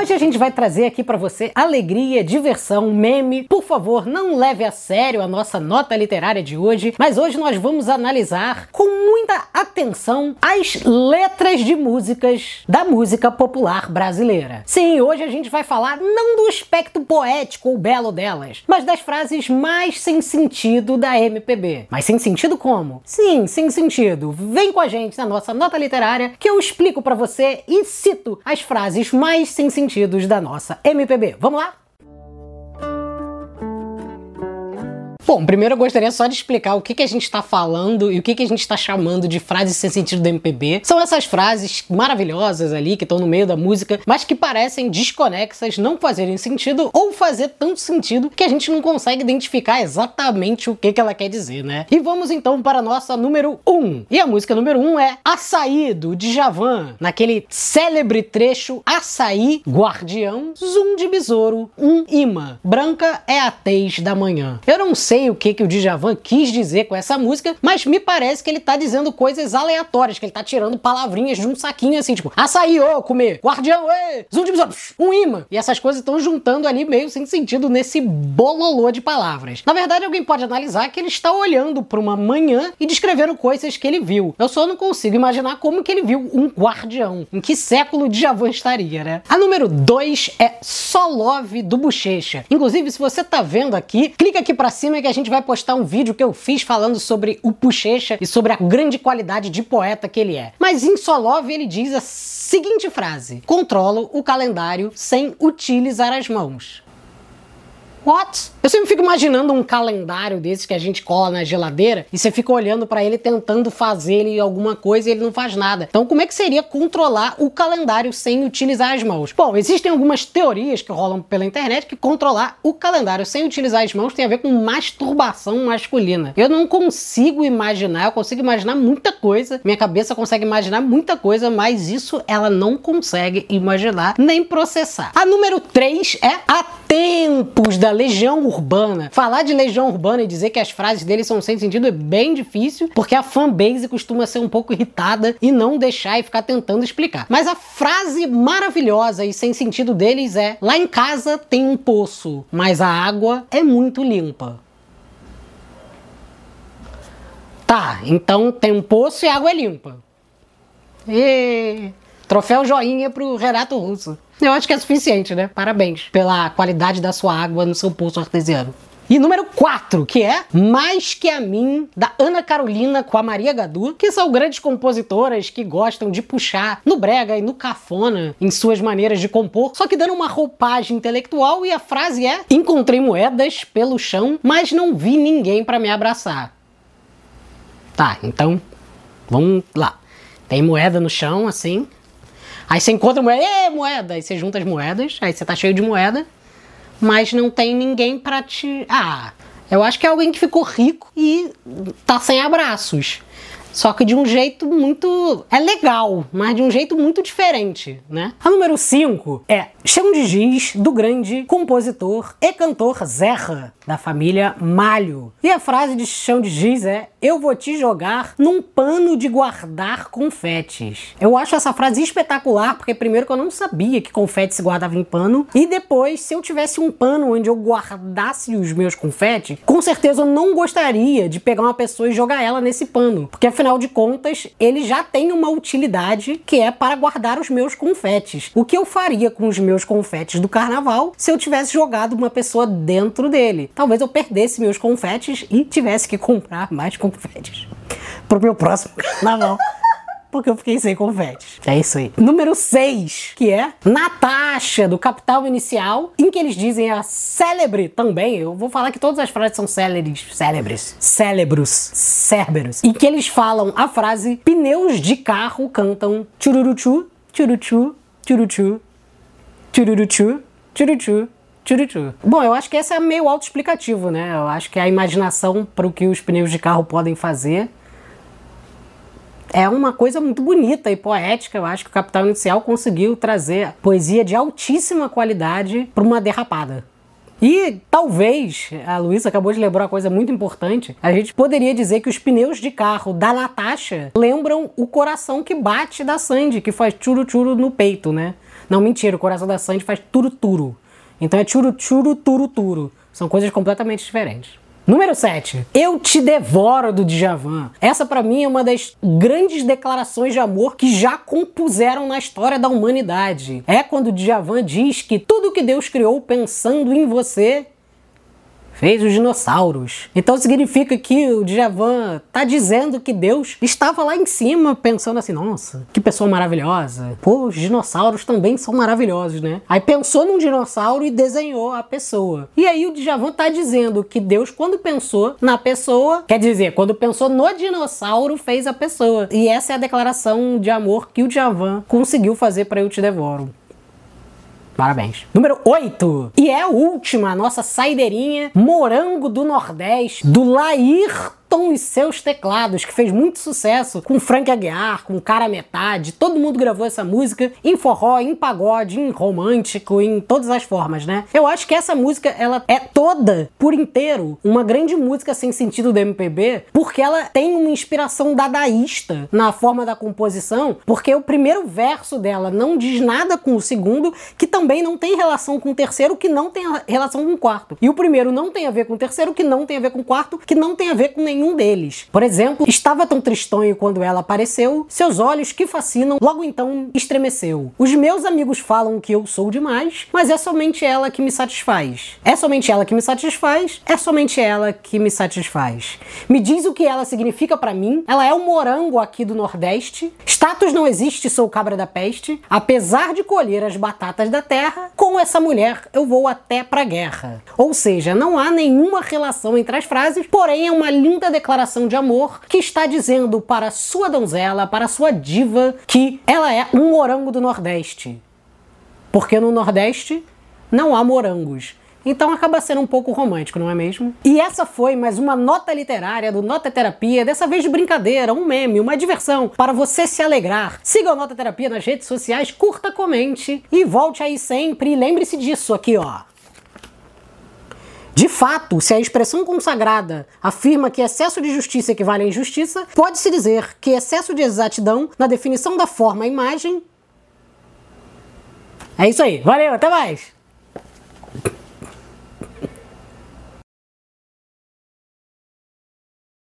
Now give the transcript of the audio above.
Hoje a gente vai trazer aqui para você alegria, diversão, meme. Por favor, não leve a sério a nossa nota literária de hoje, mas hoje nós vamos analisar com muita atenção as letras de músicas da música popular brasileira. Sim, hoje a gente vai falar não do aspecto poético ou belo delas, mas das frases mais sem sentido da MPB. Mas sem sentido como? Sim, sem sentido. Vem com a gente na nossa nota literária que eu explico para você e cito as frases mais sem sentidos da nossa MPB. Vamos lá? Bom, primeiro eu gostaria só de explicar o que, que a gente está falando e o que, que a gente está chamando de frases sem sentido do MPB. São essas frases maravilhosas ali que estão no meio da música, mas que parecem desconexas, não fazerem sentido ou fazer tanto sentido que a gente não consegue identificar exatamente o que, que ela quer dizer, né? E vamos então para a nossa número 1. Um. E a música número 1 um é Açaí do Djavan, naquele célebre trecho Açaí, Guardião, Zoom de Besouro, um imã. Branca é a tez da manhã. Eu não sei sei o que, que o Djavan quis dizer com essa música, mas me parece que ele tá dizendo coisas aleatórias, que ele tá tirando palavrinhas de um saquinho assim, tipo, açaí, ô, comer, guardião, ê, zoom de um imã. E essas coisas estão juntando ali meio sem sentido nesse bololô de palavras. Na verdade, alguém pode analisar que ele está olhando para uma manhã e descrevendo coisas que ele viu. Eu só não consigo imaginar como que ele viu um guardião. Em que século o Djavan estaria, né? A número 2 é Só Love do Bochecha. Inclusive, se você tá vendo aqui, clica aqui para cima que a gente vai postar um vídeo que eu fiz falando sobre o Puchecha e sobre a grande qualidade de poeta que ele é. Mas em Solov ele diz a seguinte frase: Controlo o calendário sem utilizar as mãos. What? Eu sempre fico imaginando um calendário desses que a gente cola na geladeira e você fica olhando para ele tentando fazer ele alguma coisa e ele não faz nada. Então, como é que seria controlar o calendário sem utilizar as mãos? Bom, existem algumas teorias que rolam pela internet que controlar o calendário sem utilizar as mãos tem a ver com masturbação masculina. Eu não consigo imaginar, eu consigo imaginar muita coisa, minha cabeça consegue imaginar muita coisa, mas isso ela não consegue imaginar nem processar. A número 3 é a tempos da Legião Urbana. Falar de Legião Urbana e dizer que as frases deles são sem sentido é bem difícil, porque a fanbase costuma ser um pouco irritada e não deixar e ficar tentando explicar. Mas a frase maravilhosa e sem sentido deles é: lá em casa tem um poço, mas a água é muito limpa. Tá, então tem um poço e a água é limpa. E... Troféu joinha pro Renato Russo. Eu acho que é suficiente, né? Parabéns pela qualidade da sua água no seu poço artesiano. E número 4, que é Mais Que a Mim, da Ana Carolina com a Maria Gadu, que são grandes compositoras que gostam de puxar no brega e no cafona em suas maneiras de compor, só que dando uma roupagem intelectual e a frase é: Encontrei moedas pelo chão, mas não vi ninguém para me abraçar. Tá, então vamos lá. Tem moeda no chão, assim, Aí você encontra moeda, Ê, moeda, aí você junta as moedas, aí você tá cheio de moeda, mas não tem ninguém para te. Ah, eu acho que é alguém que ficou rico e tá sem abraços. Só que de um jeito muito. É legal, mas de um jeito muito diferente, né? A número 5 é Chão de Giz, do grande compositor e cantor Zerra, da família Malho. E a frase de Chão de Giz é: Eu vou te jogar num pano de guardar confetes. Eu acho essa frase espetacular, porque primeiro que eu não sabia que confete se guardava em pano, e depois, se eu tivesse um pano onde eu guardasse os meus confetes, com certeza eu não gostaria de pegar uma pessoa e jogar ela nesse pano, porque afinal de contas, ele já tem uma utilidade que é para guardar os meus confetes. O que eu faria com os meus confetes do carnaval se eu tivesse jogado uma pessoa dentro dele? Talvez eu perdesse meus confetes e tivesse que comprar mais confetes pro meu próximo carnaval porque eu fiquei sem confetes. É isso aí. Número 6, que é Natasha, do Capital Inicial, em que eles dizem a célebre também. Eu vou falar que todas as frases são célebres. Célebres. Célebros. Cérberos. Em que eles falam a frase: pneus de carro cantam chururuchu, churuchu, churuchu, chururuchu, churuchu. Churuchu. Bom, eu acho que esse é meio autoexplicativo, né? Eu acho que a imaginação para o que os pneus de carro podem fazer é uma coisa muito bonita e poética. Eu acho que o Capital Inicial conseguiu trazer poesia de altíssima qualidade para uma derrapada. E talvez, a Luísa acabou de lembrar uma coisa muito importante, a gente poderia dizer que os pneus de carro da Natasha lembram o coração que bate da Sandy, que faz churu-churu no peito, né? Não, mentira, o coração da Sandy faz turu-turu. Então é churu-churu-turu-turu. São coisas completamente diferentes. Número 7. Eu te devoro do Djavan. Essa para mim é uma das grandes declarações de amor que já compuseram na história da humanidade. É quando Djavan diz que tudo que Deus criou pensando em você fez os dinossauros. Então significa que o Djavan tá dizendo que Deus estava lá em cima pensando assim, nossa, que pessoa maravilhosa. Pô, os dinossauros também são maravilhosos, né? Aí pensou num dinossauro e desenhou a pessoa. E aí o Djavan tá dizendo que Deus, quando pensou na pessoa, quer dizer, quando pensou no dinossauro, fez a pessoa. E essa é a declaração de amor que o Djavan conseguiu fazer para Eu Te Devoro. Parabéns. Número 8. E é a última, a nossa saideirinha, Morango do Nordeste, do Lair Tom e seus teclados, que fez muito sucesso com Frank Aguiar, com Cara Metade. Todo mundo gravou essa música em forró, em pagode, em romântico, em todas as formas, né? Eu acho que essa música ela é toda por inteiro uma grande música sem sentido do MPB, porque ela tem uma inspiração dadaísta na forma da composição, porque o primeiro verso dela não diz nada com o segundo, que também não tem relação com o terceiro, que não tem relação com o quarto. E o primeiro não tem a ver com o terceiro, que não tem a ver com o quarto, que não tem a ver com nenhum nenhum deles. Por exemplo, estava tão tristonho quando ela apareceu, seus olhos que fascinam, logo então estremeceu. Os meus amigos falam que eu sou demais, mas é somente ela que me satisfaz. É somente ela que me satisfaz, é somente ela que me satisfaz. Me diz o que ela significa para mim. Ela é o morango aqui do Nordeste. Status não existe, sou cabra da peste. Apesar de colher as batatas da terra, com essa mulher eu vou até pra guerra. Ou seja, não há nenhuma relação entre as frases, porém é uma linda linda declaração de amor que está dizendo para sua donzela, para sua diva, que ela é um morango do Nordeste. Porque no Nordeste não há morangos. Então acaba sendo um pouco romântico, não é mesmo? E essa foi mais uma nota literária do Nota Terapia, dessa vez de brincadeira, um meme, uma diversão para você se alegrar. Siga o Nota Terapia nas redes sociais, curta, comente e volte aí sempre. Lembre-se disso aqui, ó. De fato, se a expressão consagrada afirma que excesso de justiça equivale a injustiça, pode-se dizer que excesso de exatidão na definição da forma imagem. É isso aí. Valeu, até mais!